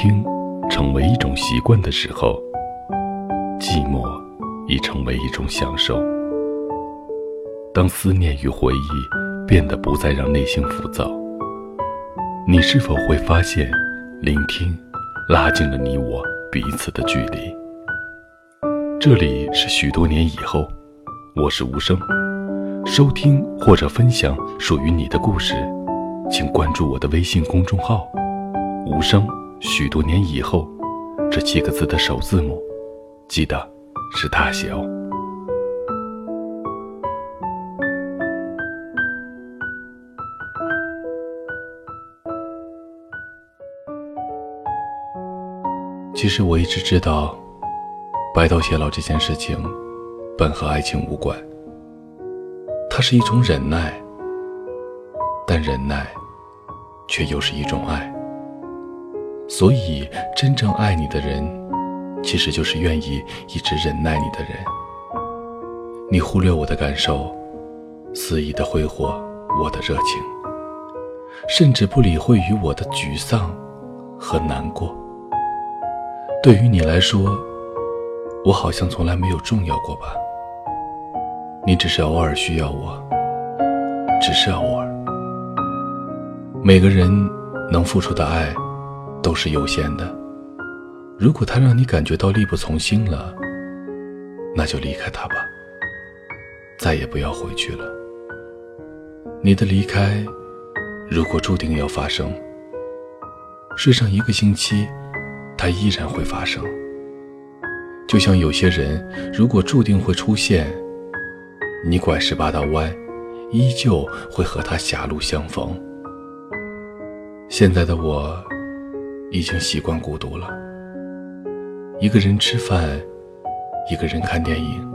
听成为一种习惯的时候，寂寞已成为一种享受。当思念与回忆变得不再让内心浮躁，你是否会发现，聆听拉近了你我彼此的距离？这里是许多年以后，我是无声。收听或者分享属于你的故事，请关注我的微信公众号“无声”。许多年以后，这七个字的首字母，记得是大写哦。其实我一直知道，白头偕老这件事情，本和爱情无关，它是一种忍耐，但忍耐，却又是一种爱。所以，真正爱你的人，其实就是愿意一直忍耐你的人。你忽略我的感受，肆意的挥霍我的热情，甚至不理会于我的沮丧和难过。对于你来说，我好像从来没有重要过吧？你只是偶尔需要我，只是偶尔。每个人能付出的爱。都是有限的。如果他让你感觉到力不从心了，那就离开他吧，再也不要回去了。你的离开，如果注定要发生，睡上一个星期，它依然会发生。就像有些人，如果注定会出现，你拐十八道弯，依旧会和他狭路相逢。现在的我。已经习惯孤独了，一个人吃饭，一个人看电影。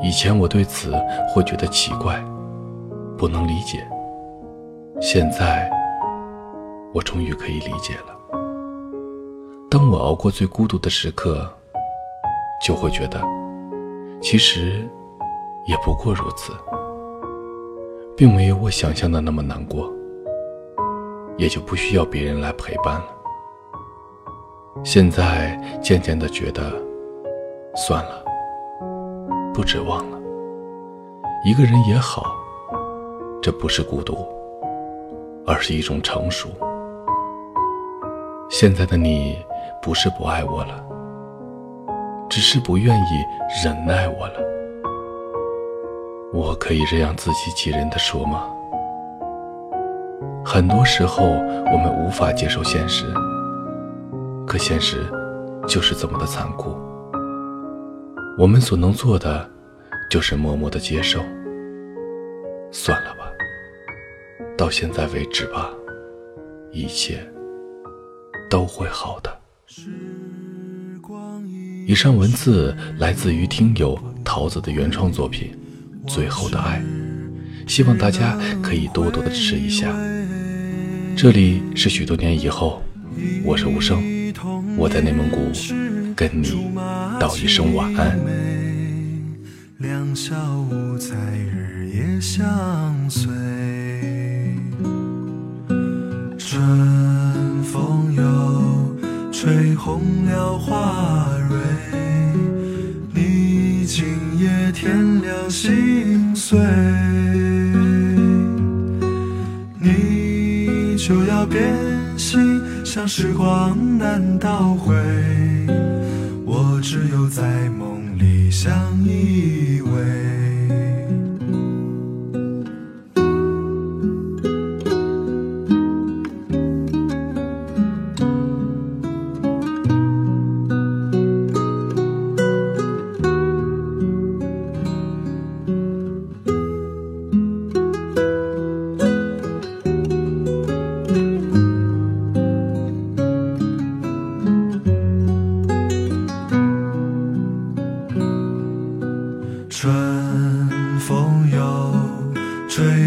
以前我对此会觉得奇怪，不能理解。现在，我终于可以理解了。当我熬过最孤独的时刻，就会觉得，其实也不过如此，并没有我想象的那么难过。也就不需要别人来陪伴了。现在渐渐的觉得，算了，不指望了。一个人也好，这不是孤独，而是一种成熟。现在的你不是不爱我了，只是不愿意忍耐我了。我可以这样自欺欺人的说吗？很多时候，我们无法接受现实，可现实就是这么的残酷。我们所能做的，就是默默的接受。算了吧，到现在为止吧，一切都会好的。以上文字来自于听友桃子的原创作品《最后的爱》，希望大家可以多多的支持一下。这里是许多年以后，我是无声，我在内蒙古跟你道一声晚安。两小无猜，日夜相随，春风又吹红了花蕊，你今夜添了心碎。心，像时光难倒回，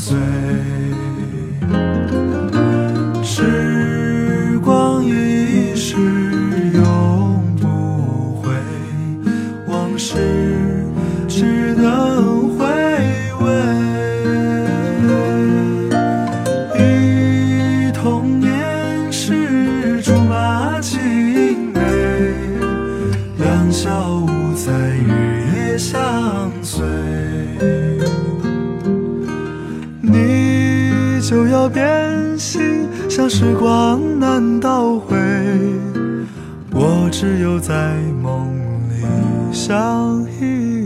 最变心，像时光难倒回，我只有在梦里相依。